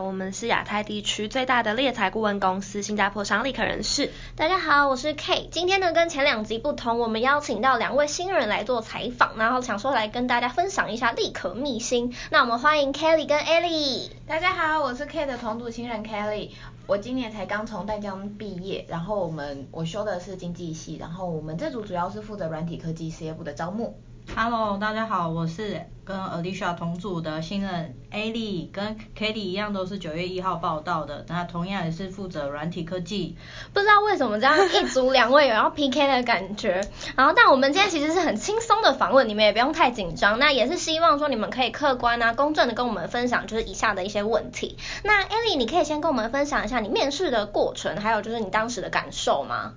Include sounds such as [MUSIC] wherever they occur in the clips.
我们是亚太地区最大的猎才顾问公司，新加坡商立可人士。大家好，我是 K。今天呢，跟前两集不同，我们邀请到两位新人来做采访，然后想说来跟大家分享一下立可秘辛。那我们欢迎 Kelly 跟 Ellie。大家好，我是 K 的同组新人 Kelly。我今年才刚从淡江毕业，然后我们我修的是经济系，然后我们这组主要是负责软体科技事业部的招募。Hello，大家好，我是跟 Alicia 同组的新人 Ali，跟 Katie 一样都是九月一号报到的，那同样也是负责软体科技。不知道为什么这样一组两位有要 PK 的感觉，然后但我们今天其实是很轻松的访问，你们也不用太紧张，那也是希望说你们可以客观啊、公正的跟我们分享就是以下的一些问题。那 Ali，你可以先跟我们分享一下你面试的过程，还有就是你当时的感受吗？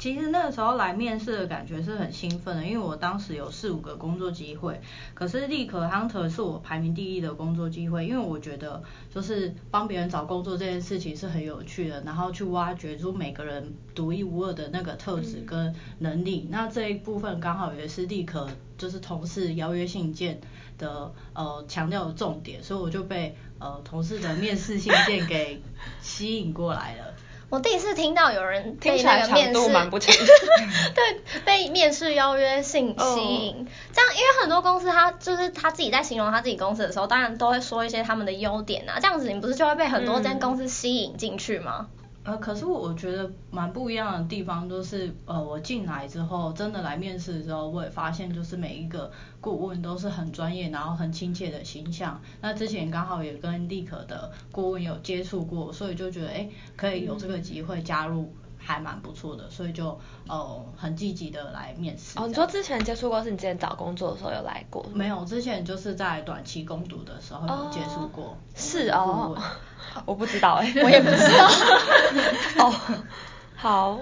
其实那个时候来面试的感觉是很兴奋的，因为我当时有四五个工作机会，可是立可 Hunter 是我排名第一的工作机会，因为我觉得就是帮别人找工作这件事情是很有趣的，然后去挖掘出每个人独一无二的那个特质跟能力，嗯、那这一部分刚好也是立可就是同事邀约信件的呃强调的重点，所以我就被呃同事的面试信件给吸引过来了。我第一次听到有人被那个面试，蛮不 [LAUGHS] 清对，被面试邀约信吸引，哦、这样，因为很多公司他就是他自己在形容他自己公司的时候，当然都会说一些他们的优点啊，这样子你不是就会被很多间公司吸引进去吗？嗯呃，可是我觉得蛮不一样的地方，就是呃，我进来之后，真的来面试的时候，我也发现，就是每一个顾问都是很专业，然后很亲切的形象。那之前刚好也跟立可的顾问有接触过，所以就觉得，哎，可以有这个机会加入，还蛮不错的，所以就呃很积极的来面试。哦，你说之前接触过，是你之前找工作的时候有来过？没有，之前就是在短期攻读的时候有接触过。哦、是哦。[LAUGHS] 我不知道哎、欸，[LAUGHS] 我也不知道。[LAUGHS] 哦，好。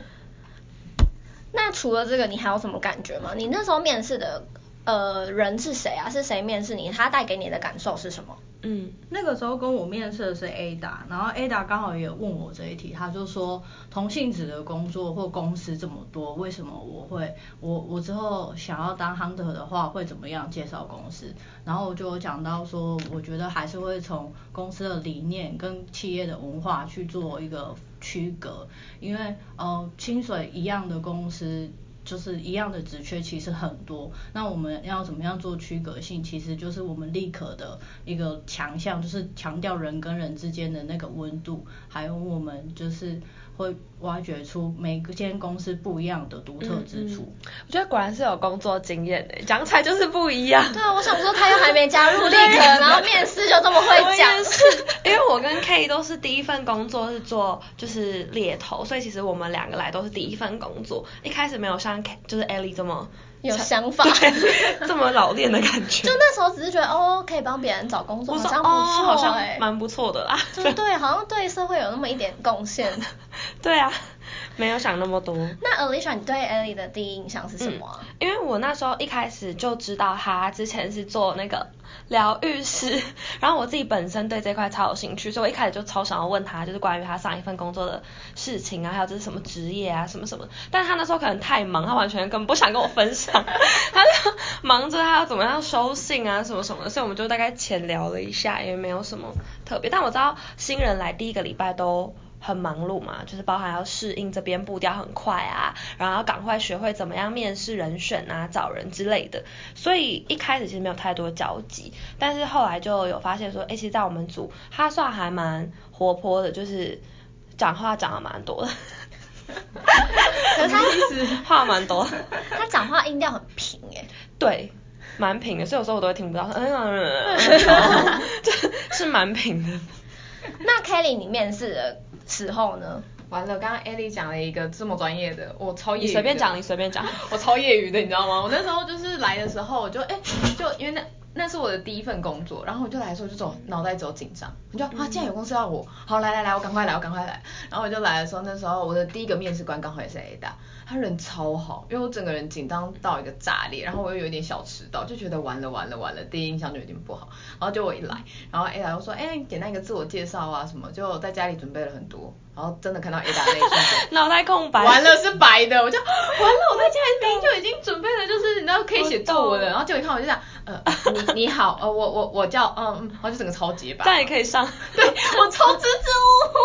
那除了这个，你还有什么感觉吗？你那时候面试的呃人是谁啊？是谁面试你？他带给你的感受是什么？嗯，那个时候跟我面试的是 Ada，然后 Ada 刚好也问我这一题，他就说同性质的工作或公司这么多，为什么我会我我之后想要当 hunter 的话会怎么样介绍公司？然后我就讲到说，我觉得还是会从公司的理念跟企业的文化去做一个区隔，因为呃薪水一样的公司。就是一样的职缺其实很多，那我们要怎么样做区隔性？其实就是我们立刻的一个强项，就是强调人跟人之间的那个温度，还有我们就是。会挖掘出每个间公司不一样的独特之处。嗯嗯。我觉得果然是有工作经验的，讲起来就是不一样。对啊，我想说他又还没加入立可，然后面试就这么会讲。是，因为我跟 K 都是第一份工作是做就是猎头，所以其实我们两个来都是第一份工作，一开始没有像 K 就是 Ellie 这么。有想法，[LAUGHS] 这么老练的感觉。就那时候只是觉得哦，可以帮别人找工作，好像不错，哦，好像蛮不错的啦。就对，好像对社会有那么一点贡献。[LAUGHS] 对啊。没有想那么多。那 Alicia，你对 Ellie 的第一印象是什么啊？嗯，因为我那时候一开始就知道他之前是做那个疗愈师，[LAUGHS] 然后我自己本身对这块超有兴趣，所以我一开始就超想要问他，就是关于他上一份工作的事情啊，还有这是什么职业啊，什么什么。但是他那时候可能太忙，他完全根本不想跟我分享，[LAUGHS] 他就忙着他要怎么样收信啊，什么什么的，所以我们就大概浅聊了一下，也没有什么特别。但我知道新人来第一个礼拜都。很忙碌嘛，就是包含要适应这边步调很快啊，然后要赶快学会怎么样面试人选啊、找人之类的，所以一开始其实没有太多交集，但是后来就有发现说，哎，其实在我们组他算还蛮活泼的，就是讲话讲的蛮多的，可是他其 [LAUGHS] 实话蛮多，他讲话音调很平诶，对，蛮平的，所以有时候我都会听不到，嗯嗯嗯，就是蛮平的。那 Kelly 你面试的时候呢？完了，刚刚 Ellie 讲了一个这么专业的，我超业余。你随便讲，你随便讲。[LAUGHS] 我超业余的，你知道吗？我那时候就是来的时候，我就哎、欸，就因为那那是我的第一份工作，然后我就来的时候就走脑袋走紧张，你就啊，既然有公司要我，好来来来，我赶快来，我赶快来。然后我就来的时候，那时候我的第一个面试官刚好也是 Ada。他人超好，因为我整个人紧张到一个炸裂，然后我又有一点小迟到，就觉得完了完了完了，第一印象就有点不好。然后就我一来，然后 Ada 又说，哎，简单一个自我介绍啊什么，就在家里准备了很多，然后真的看到 Ada 那一瞬间，[LAUGHS] 脑袋空白，完了是白的，我就 [LAUGHS] 完了，我在家里明明就已经准备了，就是你知道可以写作文了，然后结果一看我就这样，呃。你你好，呃，我我我叫，嗯嗯，然后就整个超结巴。这样也可以上。对，我超支支吾吾。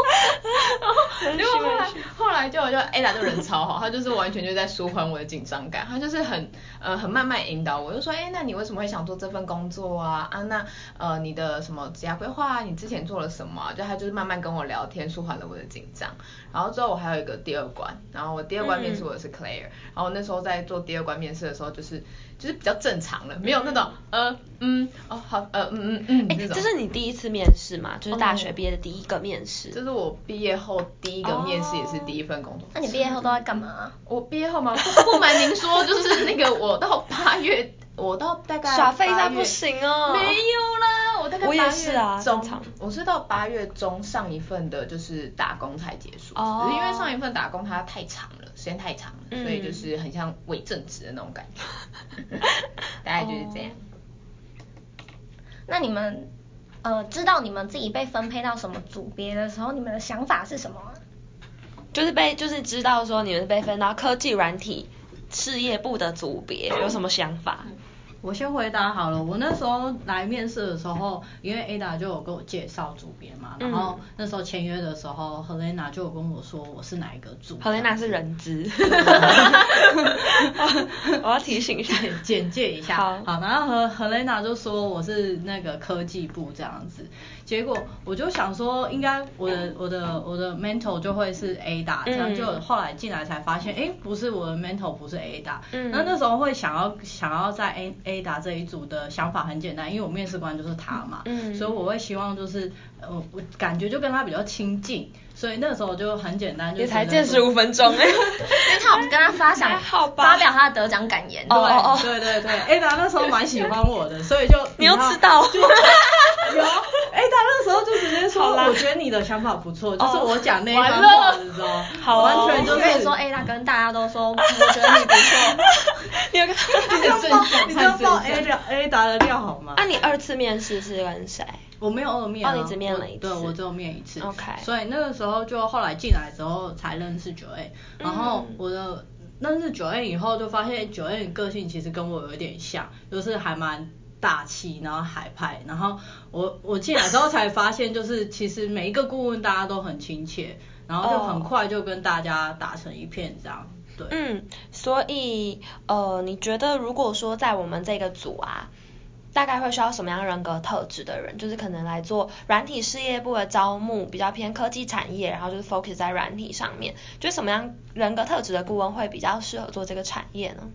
[LAUGHS] 然后，结果后来后来就就 Ada 就人超好，他就是完全就在舒缓我的紧张感，他就是很呃很慢慢引导我，就说，哎，那你为什么会想做这份工作啊？啊，那呃你的什么职业规划啊？你之前做了什么啊？就他就是慢慢跟我聊天，舒缓了我的紧张。然后之后我还有一个第二关，然后我第二关面试我的是 Claire，、嗯、然后那时候在做第二关面试的时候，就是就是比较正常了，没有那种呃嗯哦好呃嗯嗯嗯那种。这是你第一次面试吗？就是大学毕业的第一个面试。这、哦、是我毕业后第一个面试，也是第一份工作。那、哦、你毕业后都在干嘛？我毕业后嘛，不不瞒您说，就是那个我到八月。我到大概耍废一下不行哦，没有啦，我大概八月中，我也是啊，正常。我是到八月中上一份的，就是打工才结束，哦，因为上一份打工它太长了，时间太长了，嗯，所以就是很像伪正职的那种感觉，[LAUGHS] 大概就是这样。那你们呃知道你们自己被分配到什么组别的时候，你们的想法是什么？就是被就是知道说你们被分到科技软体。事业部的组别有什么想法？我先回答好了。我那时候来面试的时候，因为 Ada 就有跟我介绍主编嘛，然后那时候签约的时候，Helena 就有跟我说我是哪一个组。Helena 是人资。[LAUGHS] 我要提醒一下，简介一下。好，好，然后和 Helena 就说我是那个科技部这样子。结果我就想说，应该我的我的我的 mentor 就会是 Ada，这样就后来进来才发现，哎，不是我的 mentor 不是 Ada。嗯。那那时候会想要想要在 A Ada 这一组的想法很简单，因为我面试官就是他嘛。嗯。所以我会希望就是，呃，我感觉就跟他比较亲近，所以那个时候就很简单，就。也才见十五分钟 [LAUGHS] 哎。因为他有跟他发想，发表他的得奖感言。对对对对，Ada 那时候蛮喜欢我的，所以就。[LAUGHS] 你又知道。[LAUGHS] 有。哎，他那时候就直接说，我觉得你的想法不错，就是我讲那番话的时候，好完全就是跟你说，哎，他跟大家都说，我觉得你不错。[LAUGHS] 你有个，[LAUGHS] 你就报你就报 A A 答的料好吗？那你二次面试是跟谁？我没有二面，哦，你只面了一次，对，我只有面一次。OK。所以那个时候就后来进来之后才认识 Joanne，然后我的认识 Joanne 以后就发现 Joanne 个性其实跟我有点像，就是还蛮。大气，然后海派，然后我我进来之后才发现，就是其实每一个顾问大家都很亲切，然后就很快就跟大家打成一片这样。嗯，所以呃，你觉得如果说在我们这个组啊，大概会需要什么样人格特质的人？就是可能来做软体事业部的招募，比较偏科技产业，然后就是 focus 在软体上面，就什么样人格特质的顾问会比较适合做这个产业呢？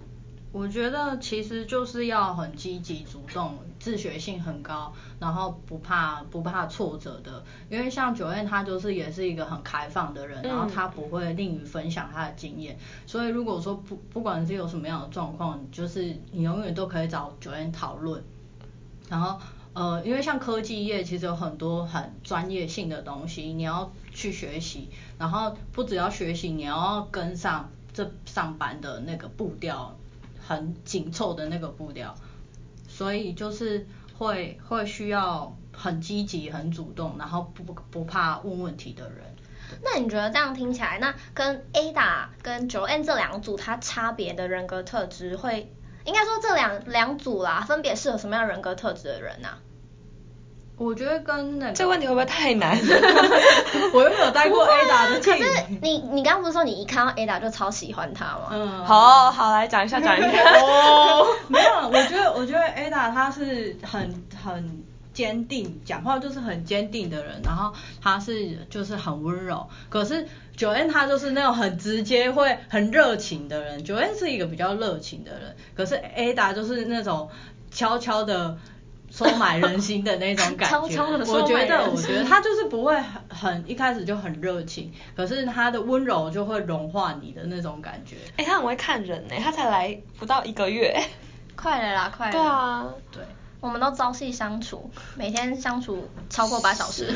我觉得其实就是要很积极主动，自学性很高，然后不怕不怕挫折的。因为像 Joanne 他就是也是一个很开放的人，然后他不会吝于分享他的经验。所以如果说不不管是有什么样的状况，就是你永远都可以找 Joanne 讨论。然后呃，因为像科技业其实有很多很专业性的东西，你要去学习。然后不只要学习，你要跟上这上班的那个步调。很紧凑的那个步调，所以就是会会需要很积极、很主动，然后不不怕问问题的人。那你觉得这样听起来，那跟 Ada 跟 Joanne 这两组它差别的人格特质会，应该说这两两组啦，分别适合什么样人格特质的人呢、我觉得跟那个这个问题会不会太难？[LAUGHS] 我又没有带过 Ada 的 team。可是你你刚刚不是说你一看到 Ada 就超喜欢他吗？嗯，好好来讲一下讲一下。哦，[LAUGHS] 没有，我觉得我觉得 Ada 他是很很坚定，讲话就是很坚定的人，然后他是就是很温柔。可是 Joanne 他就是那种很直接会很热情的人，Joanne 是一个比较热情的人，可是 Ada 就是那种悄悄的。收买人心的那种感觉，[LAUGHS] 我觉得，我觉得他就是不会很很一开始就很热情，可是他的温柔就会融化你的那种感觉。哎、欸，他很会看人呢，他才来不到一个月，[LAUGHS] 快了啦，快了。对啊，对，我们都朝夕相处，每天相处超过八小时。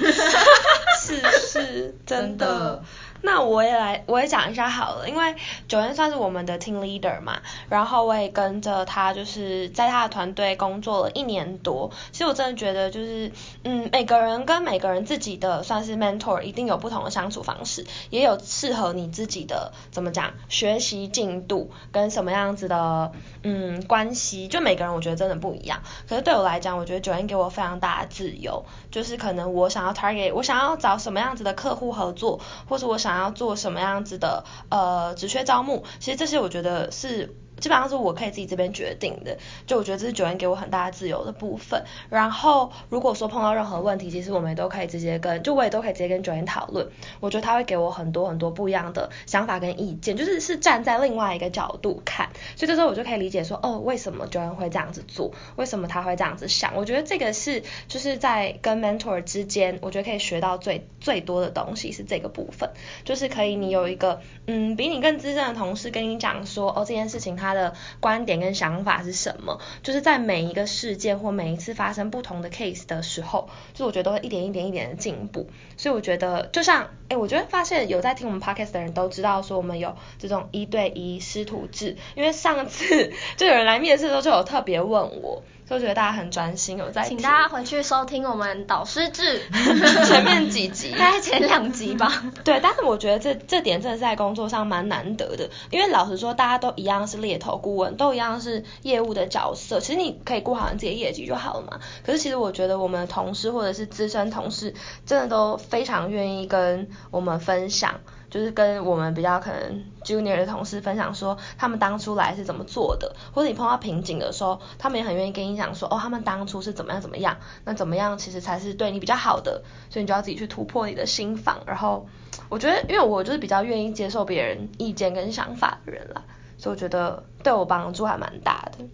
是是，真的。[LAUGHS] 那我也来，我也讲一下好了，因为九恩算是我们的 team leader 嘛，然后我也跟着他，就是在他的团队工作了一年多。其实我真的觉得，就是嗯，每个人跟每个人自己的算是 mentor，一定有不同的相处方式，也有适合你自己的怎么讲学习进度跟什么样子的嗯关系，就每个人我觉得真的不一样。可是对我来讲，我觉得九恩给我非常大的自由，就是可能我想要 target，我想要找什么样子的客户合作，或者我想想要做什么样子的呃职缺招募，其实这些我觉得是。基本上是我可以自己这边决定的，就我觉得这是 Joanne 给我很大的自由的部分。然后如果说碰到任何问题，其实我们也都可以直接跟，就我也都可以直接跟 Joanne 讨论。我觉得他会给我很多很多不一样的想法跟意见，就是是站在另外一个角度看，所以这时候我就可以理解说，哦，为什么 Joanne 会这样子做，为什么他会这样子想。我觉得这个是就是在跟 mentor 之间，我觉得可以学到最最多的东西是这个部分，就是可以你有一个嗯比你更资深的同事跟你讲说，哦，这件事情他他的观点。跟想法是什么？就是在每一个事件或每一次发生不同的 case 的时候，就我觉得都会一点一点一点的进步。所以我觉得，就像，哎，我觉得发现有在听我们 podcast 的人都知道，说我们有这种一对一师徒制。因为上次 [LAUGHS] 就有人来面试的时候，就有特别问我。都觉得大家很专心，有在听。请大家回去收听我们导师制 [LAUGHS] 前面几集，大概前两集吧。[LAUGHS] 对，但是我觉得这这点真的是在工作上蛮难得的，因为老实说，大家都一样是猎头顾问，都一样是业务的角色。其实你可以顾好你自己的业绩就好了嘛。可是其实我觉得我们的同事或者是资深同事，真的都非常愿意跟我们分享。就是跟我们比较可能 junior 的同事分享说，他们当初来是怎么做的，或者你碰到瓶颈的时候，他们也很愿意跟你讲说，哦，他们当初是怎么样怎么样，那怎么样其实才是对你比较好的，所以你就要自己去突破你的心防。然后我觉得，因为我就是比较愿意接受别人意见跟想法的人啦，所以我觉得对我帮助还蛮大的。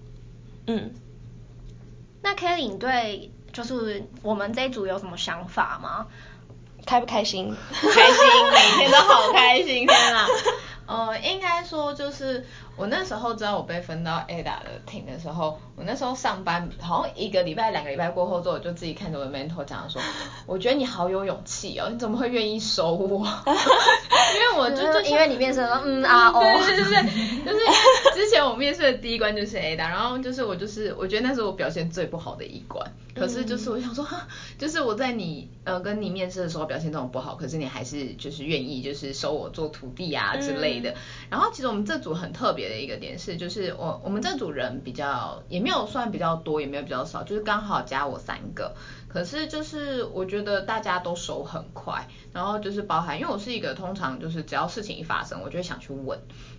嗯，那 Kelly 对就是我们这一组有什么想法吗？开不开心？开心，每天都好开心，天啊！[LAUGHS] 呃，应该说就是我那时候知道我被分到 Ada 的 team 的时候，我那时候上班好像一个礼拜、两个礼拜过后之后，我就自己看着我的 mentor 讲说，[LAUGHS] 我觉得你好有勇气哦，你怎么会愿意收我？[LAUGHS] 因为我就就因为你面试的时候，嗯啊哦，对对对对，就是之前我面试的第一关就是 Ada，然后就是我就是我觉得那是我表现最不好的一关，可是就是我想说，就是我在你呃跟你面试的时候表现这种不好，可是你还是就是愿意就是收我做徒弟啊之类的。然后其实我们这组很特别的一个点是，就是我我们这组人比较也没有算比较多，也没有比较少，就是刚好加我三个。可是就是我觉得大家都熟很快，然后就是包含，因为我是一个通常就是只要事情一发生，我就会想去问，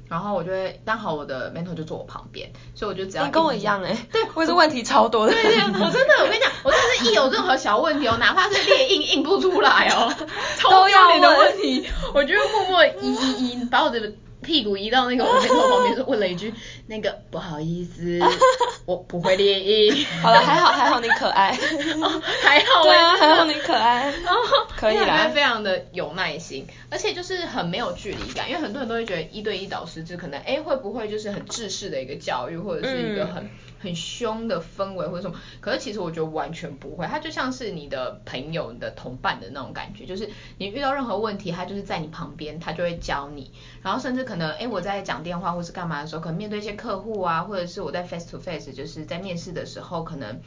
然后我就会刚好我的 mentor 就坐我旁边，所以我就只要你跟我一样哎、欸，对，我是问题超多的，对对，我真的我跟你讲，我真的是一有任何小问题哦，哪怕是列印印不出来哦，[LAUGHS] 超要脸的问题，我就会默默一一一，把我的。屁股移到那个我 mentor 旁边，就问了一句：“那个不好意思，[LAUGHS] 我不会列印。[LAUGHS] ”好了，还好还好你可爱，[LAUGHS] 哦、还好对啊，还好你可爱，哦、可以啦，非常的有耐心，而且就是很没有距离感，因为很多人都会觉得一对一导师就可能哎会不会就是很制式的一个教育，或者是一个很。嗯。很凶的氛围或者什么，可是其实我觉得完全不会，他就像是你的朋友、你的同伴的那种感觉，就是你遇到任何问题，他就是在你旁边，他就会教你，然后甚至可能，哎，我在讲电话或是干嘛的时候，可能面对一些客户啊，或者是我在 face to face，就是在面试的时候，可能。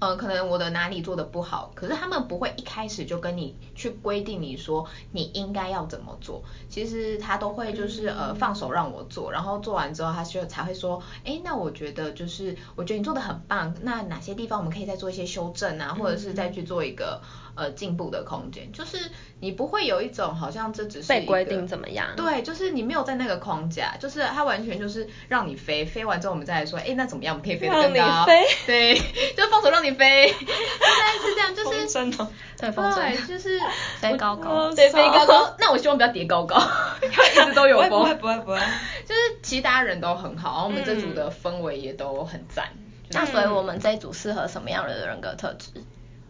呃，可能我的哪里做的不好，可是他们不会一开始就跟你去规定你说你应该要怎么做，其实他都会就是呃放手让我做，然后做完之后他就才会说，哎，那我觉得就是我觉得你做的很棒，那哪些地方我们可以再做一些修正啊，或者是再去做一个。呃，进步的空间，就是你不会有一种好像这只是被规定怎么样？对，就是你没有在那个框架，就是它完全就是让你飞，飞完之后我们再来说，哎，那怎么样？我们可以飞得更高？飞，[LAUGHS] 对，就放手让你飞，[LAUGHS] 大概是这样，就是真的，对，对，就是 [LAUGHS] 飞高高，对，飞高高。那我希望不要叠高高，因为一直都有风，不会不会不会，就是其他人都很好，然后我们这组的氛围也都很赞。那所以我们这一组适合什么样的人格特质？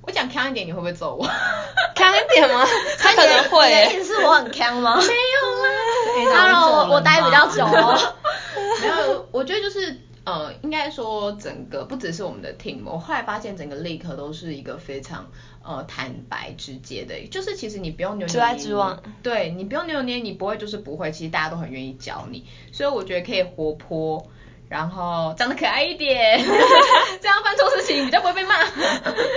我讲锵一点，你会不会揍我？[LAUGHS] 锵一点吗？他可能会。你的意思是我很锵吗？没有啦。Hello，我待比较久哦。[LAUGHS] 没有，我觉得就是。呃，应该说整个不只是我们的 team，我后来发现整个立可都是一个非常呃坦白直接的，就是其实你不用扭扭捏捏，直来直往，对，你不用扭扭捏捏，你不会就是不会，其实大家都很愿意教你，所以我觉得可以活泼。然后长得可爱一点，[LAUGHS] 这样犯错事情比较不会被骂。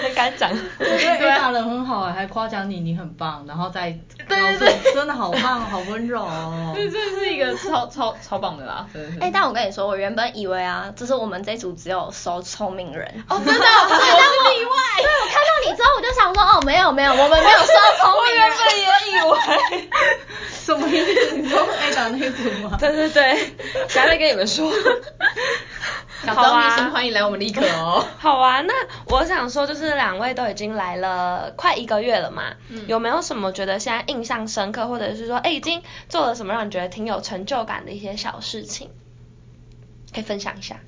很敢讲，对，大人很好还夸奖你，你很棒，然后再对对真的好棒，好温柔哦。[LAUGHS] 这是一个超超超棒的啦，真的是。哎，但我跟你说，我原本以为啊，就是我们这组只有收聪明人。哦，真的，我是例外。[LAUGHS] 对，我看到你之后，我就想说，哦，没有没有，我们没有收聪明人。我原本也以为。什么意思？你说爱打那组吗？[LAUGHS] 对对对，下面跟你们说。[LAUGHS] 好啊，欢迎来我们立可哦。好啊，那我想说，就是两位都已经来了快一个月了嘛，嗯、有没有什么觉得现在印象深刻，或者是说，哎，已经做了什么让你觉得挺有成就感的一些小事情，可以分享一下？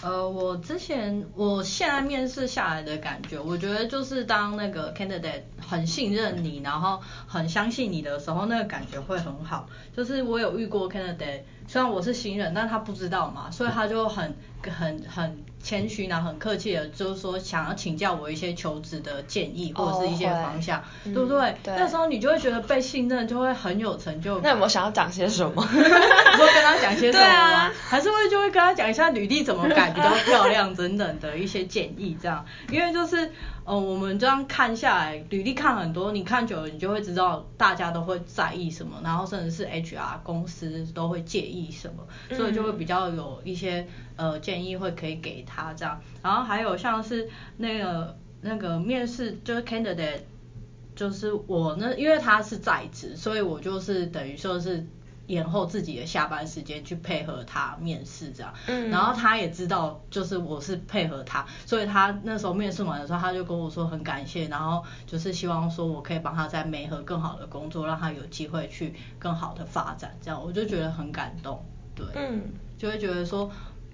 呃，我之前，我现在面试下来的感觉，我觉得就是当那个 candidate 很信任你，然后很相信你的时候，那个感觉会很好。就是我有遇过 candidate，虽然我是新人，但他不知道嘛，所以他就很很很。谦虚呢，很客气的，就是说想要请教我一些求职的建议或者是一些方向，对不对？那时候你就会觉得被信任，就会很有成就感。那有没有想要讲些什么？[LAUGHS] 你会跟他讲些什么吗？还是会就会跟他讲一下履历怎么改比较漂亮等等的一些建议，这样，因为就是。呃，我们这样看下来，履历看很多，你看久了，你就会知道大家都会在意什么，然后甚至是 HR 公司都会介意什么，所以就会比较有一些呃建议会可以给他这样。然后还有像是那个那个面试就是 candidate，就是我呢，因为他是在职，所以我就是等于说是。延后自己的下班时间去配合他面试这样，嗯，然后他也知道就是我是配合他，所以他那时候面试完的时候，他就跟我说很感谢，然后就是希望说我可以帮他在美和更好的工作，让他有机会去更好的发展，这样我就觉得很感动，对，嗯，就会觉得说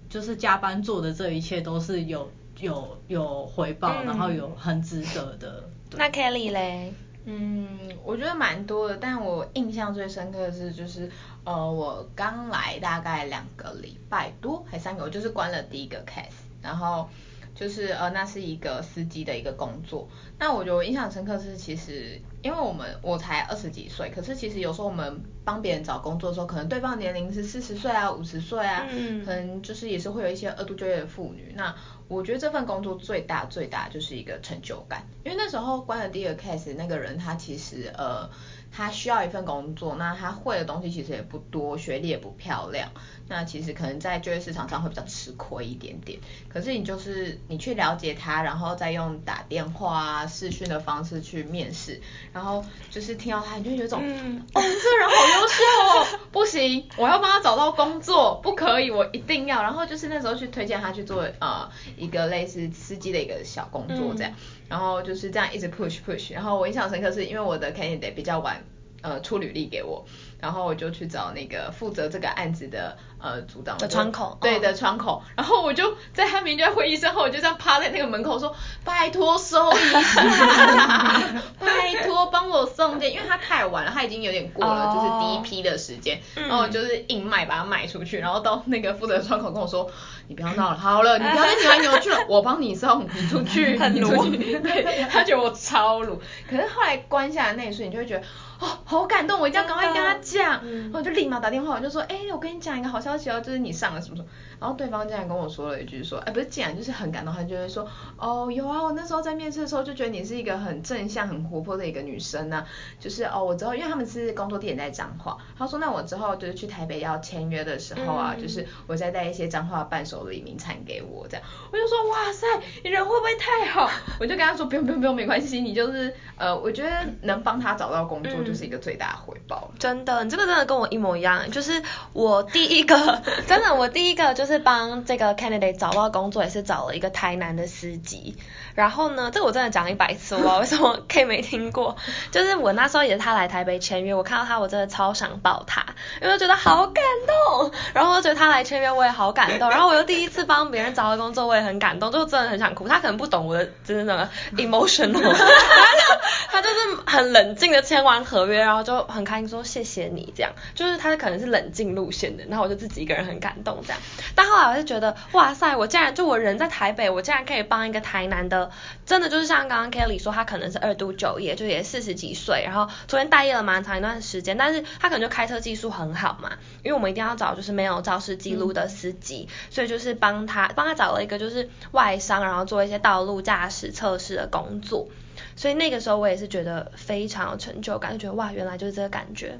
就是加班做的这一切都是有有有回报，嗯，然后有很值得的。那 Kelly 嘞？嗯，我觉得蛮多的，但我印象最深刻的是，就是呃，我刚来大概两个礼拜多，还三个，我就是关了第一个 case，然后就是呃，那是一个司机的一个工作。那我觉得我印象深刻是，其实因为我们我才二十几岁，可是其实有时候我们帮别人找工作的时候，可能对方年龄是四十岁啊、五十岁啊，嗯，可能就是也是会有一些二度就业的妇女。那我觉得这份工作最大最大就是一个成就感，因为那时候关了第一个 case，那个人他其实呃。他需要一份工作，那他会的东西其实也不多，学历也不漂亮，那其实可能在就业市场上会比较吃亏一点点。可是你就是你去了解他，然后再用打电话啊、视讯的方式去面试，然后就是听到他，你就有种，嗯、哦，这人好优秀哦，不行，[LAUGHS] 我要帮他找到工作，不可以，我一定要。然后就是那时候去推荐他去做呃一个类似司机的一个小工作这样。嗯然后就是这样一直 push push，然后我印象深刻是因为我的 candidate 比较晚，呃，出履历给我，然后我就去找那个负责这个案子的呃组长的窗口，对的窗口，然后我就在他明天会议之后，我就这样趴在那个门口说，拜托收一下，[LAUGHS] 拜托帮我送件，因为他太晚了，他已经有点过了，就是第一批的时间，然后我就是硬卖把它卖出去，然后到那个负责窗口跟我说。你不要闹了，好了，你不要再 [LAUGHS] 扭来扭去了，我帮你送，你出去，你出去。[LAUGHS] 对，他觉得我超鲁，可是后来关下来那一瞬，你就会觉得。哦，好感动，我一定要赶快跟他讲，然后我就立马打电话，我就说，哎，我跟你讲一个好消息哦，就是你上了什么什么，然后对方竟然跟我说了一句说，哎，不是，竟然就是很感动，他就会说，哦，有啊，我那时候在面试的时候就觉得你是一个很正向、很活泼的一个女生呢、啊，就是哦，我之后因为他们是工作地点在彰化，他说那我之后就是去台北要签约的时候啊，嗯、就是我再带一些彰化伴手礼名产给我这样，我就说哇塞，你人会不会太好？我就跟他说不用不用不用，没关系，你就是呃，我觉得能帮他找到工作就。是一个最大的回报，真的，你这个真的跟我一模一样，就是我第一个，[LAUGHS] 真的，我第一个就是帮这个 candidate 找到工作，也是找了一个台南的司机。然后呢，这个我真的讲一百次，我不知道为什么 K 没听过？[LAUGHS] 就是我那时候也是他来台北签约，我看到他，我真的超想抱他。因为我觉得好感动。然后我觉得他来签约我也好感动。然后我又第一次帮别人找到工作，我也很感动，就真的很想哭。他可能不懂我的真的那个 emotional，[LAUGHS] 他就是很冷静的签完合约，然后就很开心说谢谢你这样。就是他可能是冷静路线的，然后我就自己一个人很感动这样。但后来我就觉得哇塞，我竟然就我人在台北，我竟然可以帮一个台南的，真的就是像刚刚 Kelly 说，他可能是二度就业，就也四十几岁，然后昨天待业了蛮长一段时间，但是他可能就开车技术很好嘛，因为我们一定要找就是没有肇事记录的司机，嗯、所以就是帮他帮他找了一个就是外商，然后做一些道路驾驶测试的工作，所以那个时候我也是觉得非常有成就感，就觉得哇，原来就是这个感觉。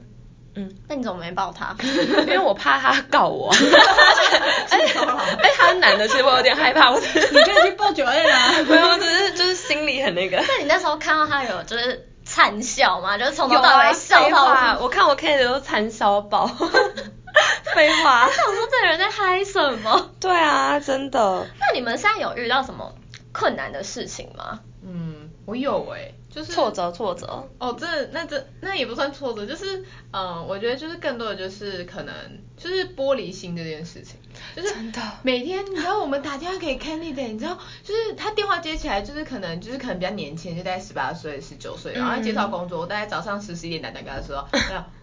嗯，那你怎么没抱他？因为我怕他告我。[LAUGHS] 哎，哎，他是男的，其实我有点害怕。我，你可以去报九 A 啊。没有，只是就是心里很那个。那你那时候看到他有就是惨笑嘛？就是从头到尾笑到。啊、我看我 K 的都惨笑爆。[LAUGHS] 废话。我想说这个人在嗨什么？对啊，真的。那你们现在有遇到什么困难的事情吗？嗯，我有哎、欸。就是挫折，挫折。哦，这那这那也不算挫折，就是嗯、呃，我觉得就是更多的就是可能就是玻璃心这件事情，就是真的每天你知道我们打电话给 candidate，你知道就是他电话接起来就是可能就是可能比较年轻，就大概十八岁、十九岁，然后他介绍工作，我大概早上十十一点打电话跟他 [LAUGHS] 说，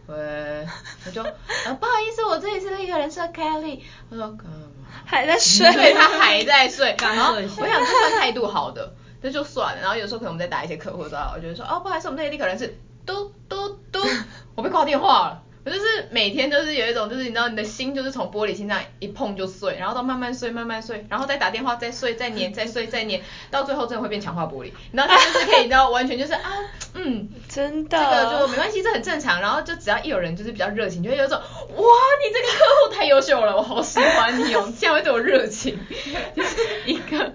喂，我就、呃、不好意思，我这里是另一个人设 Kelly，他说干嘛？还在睡，对，他还在睡，[LAUGHS] 然后我想这算态度好的。那就算了，然后有时候可能我们在打一些客户的时候，我觉得说，哦，不好意思，我们那里可能是嘟嘟嘟，我被挂电话了。我就是每天都是有一种，就是你知道你的心就是从玻璃心上一碰就碎，然后到慢慢碎慢慢碎，然后再打电话再碎再粘再碎再粘，到最后真的会变强化玻璃。然后就是可以，你知道完全就是啊，嗯，[LAUGHS] 真的，这个就没关系，这很正常。然后就只要一有人就是比较热情，就会有一种，哇，你这个客户太优秀了，我好喜欢你哦，这样会对我热情，就是一个，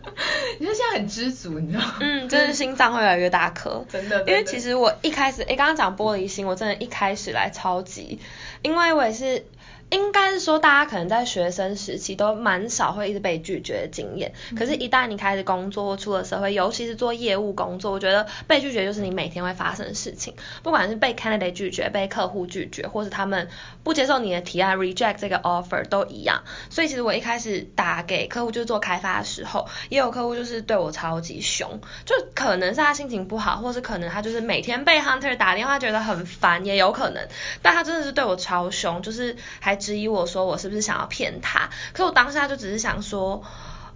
你说现在很知足，你知道吗？嗯，就是心脏会越来越大颗，真的，因为其实我一开始，哎，刚刚讲玻璃心，我真的一开始来超级。因为我也是。应该是说，大家可能在学生时期都蛮少会一直被拒绝的经验。可是，一旦你开始工作或出了社会，尤其是做业务工作，我觉得被拒绝就是你每天会发生的事情。不管是被 candidate 拒绝、被客户拒绝，或是他们不接受你的提案 reject 这个 offer 都一样。所以，其实我一开始打给客户就是做开发的时候，也有客户就是对我超级凶，就可能是他心情不好，或是可能他就是每天被 hunter 打电话觉得很烦，也有可能。但他真的是对我超凶，就是还。质疑我说我是不是想要骗他？可是我当下就只是想说，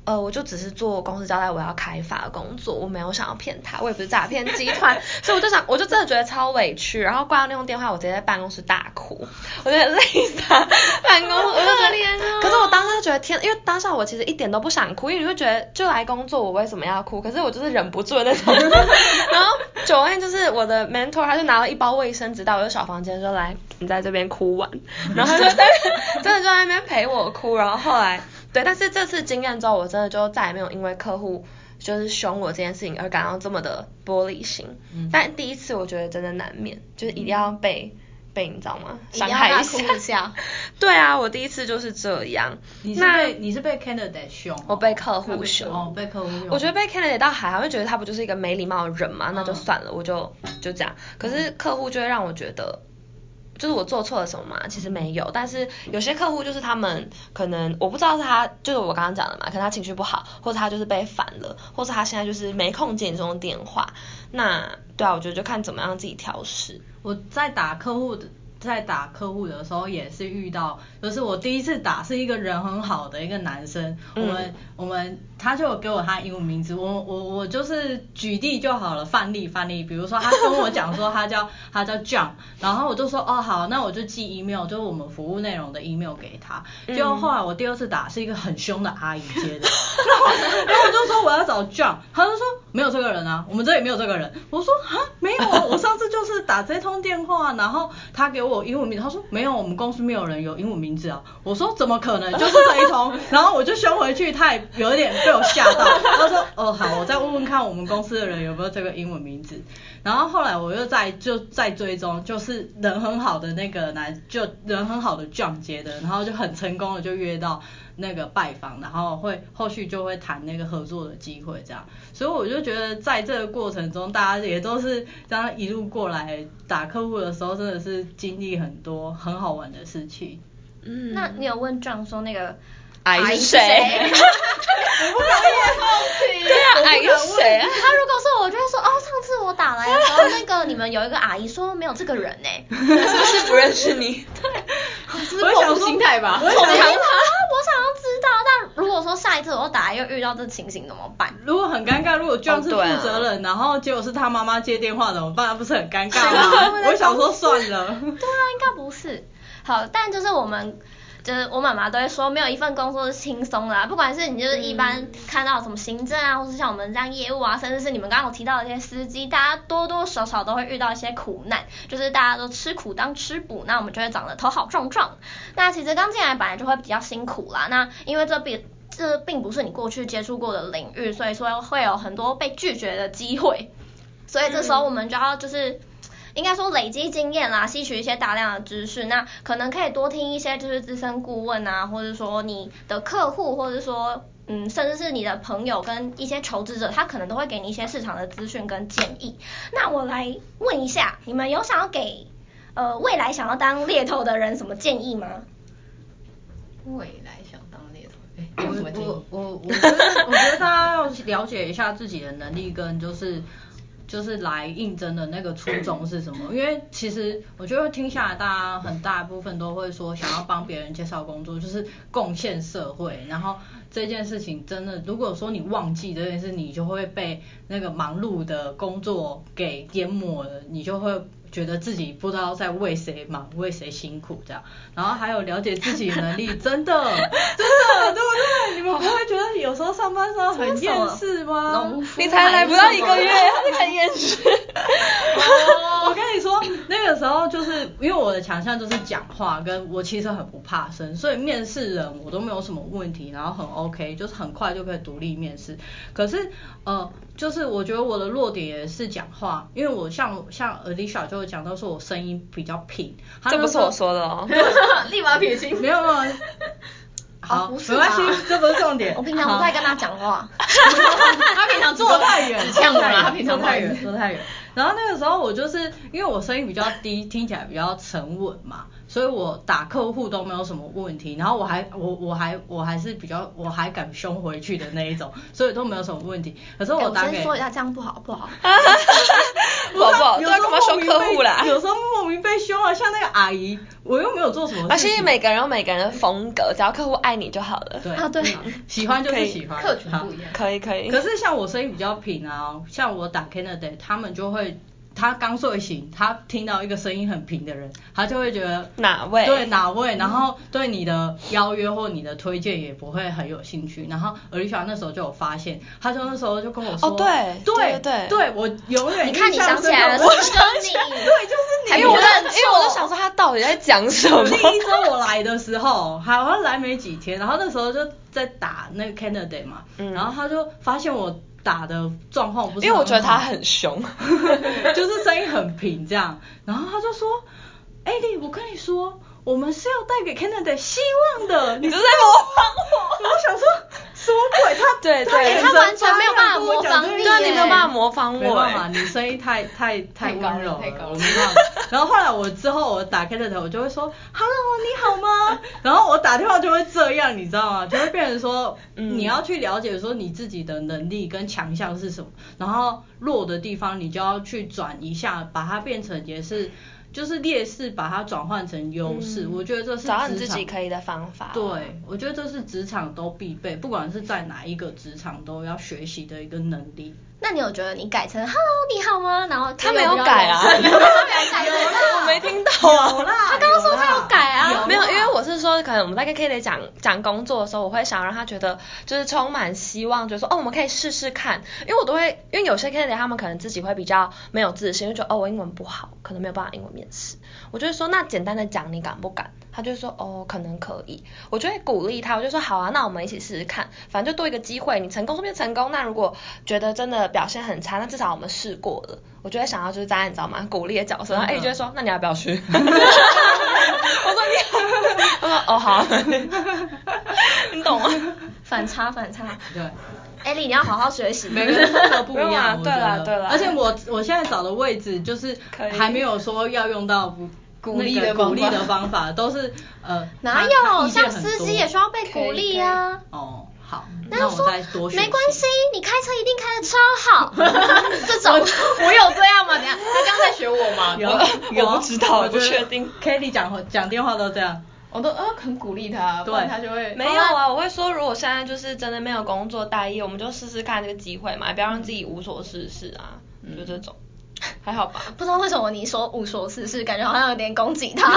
呃，我就只是做公司交代我要开发的工作，我没有想要骗他，我也不是诈骗集团，[LAUGHS] 所以我就想，我就真的觉得超委屈。然后挂掉那通电话，我直接在办公室大哭，我觉得累死办公室，我就觉得，可是我当时觉得天，因为当下我其实一点都不想哭，因为你会觉得就来工作，我为什么要哭？可是我就是忍不住的那种。[LAUGHS] 然后九月就是我的 mentor，他就拿了一包卫生纸到我的小房间说来。你在这边哭完，[LAUGHS] 然后他就在 [LAUGHS] 真的就在那边陪我哭，然后后来对，但是这次经验之后，我真的就再也没有因为客户就是凶我这件事情而感到这么的玻璃心。嗯、但第一次我觉得真的难免，就是一定要被、嗯、被你知道吗？伤害一下。[LAUGHS] 对啊，我第一次就是这样。你是被那你是被 candidate 凶，我被客户凶。哦，被客户凶。我觉得被 candidate 倒还好，就觉得他不就是一个没礼貌的人嘛，那就算了，嗯、我就就这样。可是客户就会让我觉得。就是我做错了什么吗？其实没有，但是有些客户就是他们可能我不知道是他就是我刚刚讲的嘛，可能他情绪不好，或者他就是被烦了，或者他现在就是没空接你这种电话。那对啊，我觉得就看怎么样自己调试。我在打客户的。在打客户的时候也是遇到，就是我第一次打是一个人很好的一个男生，嗯、我们我们他就给我他英文名字，我我我就是举例就好了，范例范例，比如说他跟我讲说他叫 [LAUGHS] 他叫 John，然后我就说哦好，那我就寄 email，就是我们服务内容的 email 给他，结果后来我第二次打是一个很凶的阿姨接的，[LAUGHS] 然后然后我就说我要找 John，他就说没有这个人啊，我们这里没有这个人，我说啊没有啊，我上次就是打这通电话，然后他给我。英文名字，他说没有，我们公司没有人有英文名字啊。我说怎么可能，就是这一通。[LAUGHS] 然后我就凶回去，他也有点被我吓到。他说哦好，我再问问看我们公司的人有没有这个英文名字。然后后来我又再就再追踪，就是人很好的那个男，就人很好的 John 接的，然后就很成功的就约到那个拜访，然后会后续就会谈那个合作的机会这样。所以我就觉得在这个过程中，大家也都是这样一路过来打客户的时候，真的是经历很多很好玩的事情。嗯，那你有问壮说那个阿姨是谁？我不敢问，好奇。对啊，阿姨是谁啊？他如果说，我就会说，哦，上次我打来的时候，[LAUGHS] 那个你们有一个阿姨说没有这个人呢，是不是不认识你？[LAUGHS] 对，[LAUGHS] 是不是报复心态吧？我想我想要知道，但如果说下一次我打来又遇到这情形怎么办？如果很尴尬，如果壮是负责人，然后结果是他妈妈接电话怎么办？那不是很尴尬吗？我想说算了。对啊，应该不是。好，但就是我们。就是我妈妈都会说，没有一份工作是轻松的啦，不管是你就是一般看到什么行政啊，或是像我们这样业务啊，甚至是你们刚刚有提到的一些司机，大家多多少少都会遇到一些苦难，就是大家都吃苦当吃补，那我们就会长得头好壮壮。那其实刚进来本来就会比较辛苦啦，那因为这并这并不是你过去接触过的领域，所以说会有很多被拒绝的机会，所以这时候我们就要就是。应该说累积经验啦，吸取一些大量的知识，那可能可以多听一些就是资深顾问啊，或者说你的客户，或者说嗯，甚至是你的朋友跟一些求职者，他可能都会给你一些市场的资讯跟建议。那我来问一下，你们有想要给呃未来想要当猎头的人什么建议吗？未来想当猎头，哎，[COUGHS] 有什么？我我我觉得我觉得大家要了解一下自己的能力跟就是。就是来应征的那个初 [CLEARS THROAT] 衷是什么？因为其实我觉得听下来，大家很大一部分都会说想要帮别人介绍工作，就是贡献社会。然后这件事情真的，如果说你忘记这件事，你就会被那个忙碌的工作给淹没了，你就会。觉得自己不知道在为谁忙，为谁辛苦这样，然后还有了解自己能力，真的，[LAUGHS] 真的，对不对？你们不会觉得有时候上班时候很厌世吗？你才来不到一个月，他就很厌世。我跟你说，那个时候就是因为我的强项就是讲话，跟我其实很不怕生，所以面试人我都没有什么问题，然后很 OK，就是很快就可以独立面试。可是呃。就是我觉得我的弱点也是讲话，因为我像像 Alicia 就会讲到说我声音比较平，这不是我说的哦，[LAUGHS] [LAUGHS] 立马撇清，没有没有，好，没关系，这不是重点。我平常不太跟他讲话，[LAUGHS] 他平常坐太远，像我啦，他平常太远，坐太远。然后那个时候我就是因为我声音比较低，听起来比较沉稳嘛。所以我打客户都没有什么问题，然后我还我我还我还是比较我还敢凶回去的那一种，所以都没有什么问题。可是我打给，欸、我先说一下，这样不好不好。不 [LAUGHS] 好不好，有时候莫名被有时候莫名被凶啊，像那个阿姨，我又没有做什么事情。而且每个人有每个人的风格，只要客户爱你就好了。对啊对，喜欢就是喜欢，客群不一样。可以可以。可是像我声音比较平啊，像我打 Candidate，他们就会。他刚睡醒，他听到一个声音很平的人，他就会觉得哪位？对哪位？然后对你的邀约或你的推荐也不会很有兴趣。然后 Alicia 那时候就有发现，他就那时候就跟我说，哦对对对对，我永远你看你想起来了，我想起来，对，就是你。因为我因为我就想说他到底在讲什么？[LAUGHS] 第一周我来的时候，好像来没几天，然后那时候就在打那个 Candidate 嘛，然后他就发现我。打的状况不是，因为我觉得他很凶，[LAUGHS] 就是声音很平这样，然后他就说，艾莉，我跟你说，我们是要带给 Candidate 希望的，你是在模仿我？我想说。[LAUGHS] 什么鬼？他对对，他完全没有办法模仿你，对，你没有办法模仿我，没办法，你声音太太太温柔了，我没办法。然后后来我之后我打开的头，我就会说，Hello，你好吗？[LAUGHS] 然后我打电话就会这样，你知道吗？就会变成说，你要去了解说你自己的能力跟强项是什么，然后弱的地方你就要去转一下，把它变成也是。就是劣势，把它转换成优势，嗯，我觉得这是找到你自己可以的方法。对，我觉得这是职场都必备，不管是在哪一个职场都要学习的一个能力。那你有觉得你改成 Hello 你好吗？然后他没有改啊，[LAUGHS] 他没有改，[LAUGHS] 我没听到啊。他刚刚说他有改没有，因为我是说，可能我们在跟 Kitty 讲讲工作的时候，我会想让他觉得就是充满希望，就是说哦，我们可以试试看，因为我都会，因为有些 Kitty 他们可能自己会比较没有自信，就觉得哦，我英文不好，可能没有办法英文面试。我就会说，那简单的讲，你敢不敢？他就说哦，可能可以。我就会鼓励他，我就说好啊，那我们一起试试看，反正就多一个机会，你成功就变成功。那如果觉得真的表现很差，那至少我们试过了。我就会想要就是站在你知道吗？鼓励的角色，然后哎，就会说那你要不要去？[LAUGHS] 我说你，[LAUGHS] 我说哦好，[LAUGHS] 你懂吗？反差反差，对。艾莉，你要好好学习。每个人风格不一样。对了对了。而且我我现在找的位置就是还没有说要用到鼓励的鼓励的方法，都是呃。[LAUGHS] 哪有？像司机也需要被鼓励啊。哦。好，那我再多学。没关系，你开车一定开得超好。[LAUGHS] 这种我有这样吗？等下，他刚刚在学我吗？有，我不知道，我不确定。Kelly 讲讲电话都这样，我都呃很鼓励他，对，他就会。没有啊，我会说，如果现在就是真的没有工作待业，我们就试试看这个机会嘛，不要让自己无所事事啊，就这种，还好吧？不知道为什么你说无所事事，感觉好像有点攻击他。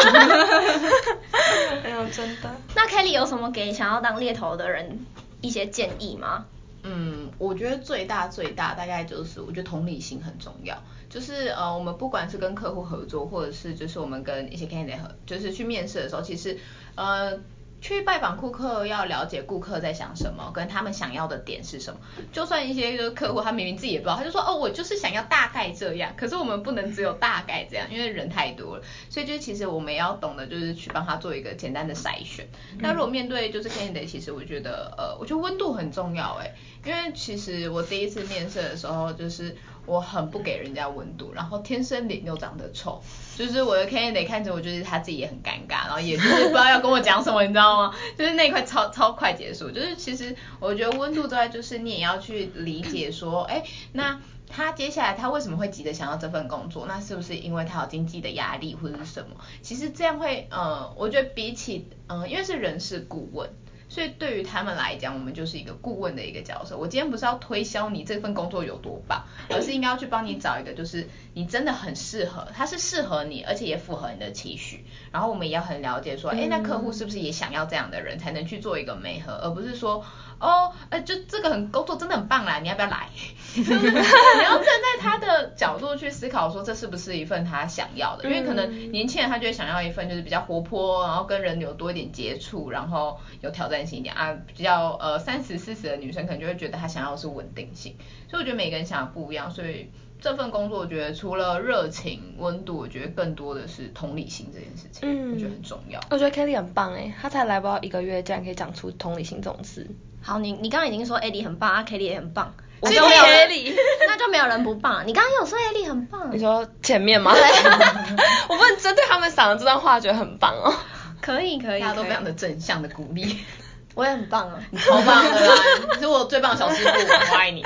没有，真的。那 Kelly 有什么给想要当猎头的人？一些建议吗？嗯，我觉得最大最大大概就是，我觉得同理心很重要。就是呃，我们不管是跟客户合作，或者是就是我们跟一些 candidate 合，就是去面试的时候，其实呃。去拜访顾客，要了解顾客在想什么，跟他们想要的点是什么。就算一些就是客户，他明明自己也不知道，他就说哦，我就是想要大概这样。可是我们不能只有大概这样，因为人太多了。所以就其实我们也要懂得，就是去帮他做一个简单的筛选。那如果面对就是 candidate，其实我觉得呃，我觉得温度很重要哎，因为其实我第一次面试的时候就是。我很不给人家温度，然后天生脸又长得丑，就是我的 candidate 看着我，就是他自己也很尴尬，然后也就是 [LAUGHS] 不知道要跟我讲什么，你知道吗？就是那一块超超快结束。就是其实我觉得温度之外，就是你也要去理解说，哎，那他接下来他为什么会急着想要这份工作？那是不是因为他有经济的压力或者是什么？其实这样会，呃，我觉得比起，嗯、呃，因为是人事顾问。所以对于他们来讲，我们就是一个顾问的一个角色。我今天不是要推销你这份工作有多棒，而是应该要去帮你找一个，就是你真的很适合，他是适合你，而且也符合你的期许。然后我们也要很了解说，哎，那客户是不是也想要这样的人，才能去做一个媒合，而不是说。哦，哎，就这个很工作真的很棒啦，你要不要来？[LAUGHS] 你要站在他的角度去思考，说这是不是一份他想要的？因为可能年轻人他就会想要一份就是比较活泼，然后跟人有多一点接触，然后有挑战性一点啊。比较呃三十四十的女生可能就会觉得她想要的是稳定性。所以我觉得每个人想的不一样，所以这份工作我觉得除了热情温度，我觉得更多的是同理心这件事情，嗯，我觉得很重要。我觉得 Kelly 很棒哎，她才来不到一个月，竟然可以讲出同理心这种词。好，你你刚刚已经说艾莉很棒，啊 Kelly 也很棒，我就没有艾莉，那就没有人不棒。你刚刚有说艾莉很棒，你说前面吗？[LAUGHS] 我不能针对他们讲的这段话觉得很棒哦。可以可以，大家都非常的正向的鼓励，[LAUGHS] 我也很棒啊，你超棒的啦，你是我最棒的小师傅，我爱你。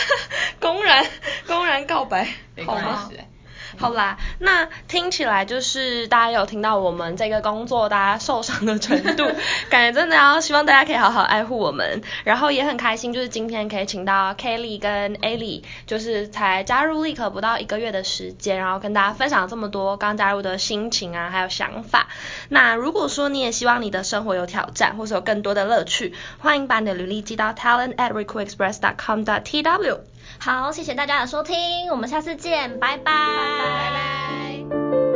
[LAUGHS] 公然公然告白，好吗？好啦，那听起来就是大家有听到我们这个工作大家受伤的程度，[LAUGHS] 感觉真的要希望大家可以好好爱护我们，然后也很开心，就是今天可以请到 Kelly 跟 Ellie，就是才加入立刻不到一个月的时间，然后跟大家分享这么多刚加入的心情啊，还有想法。那如果说你也希望你的生活有挑战，或是有更多的乐趣，欢迎把你的履历寄到 talent at recruitexpress.com.tw。好谢谢大家的收听我们下次见拜拜。拜拜。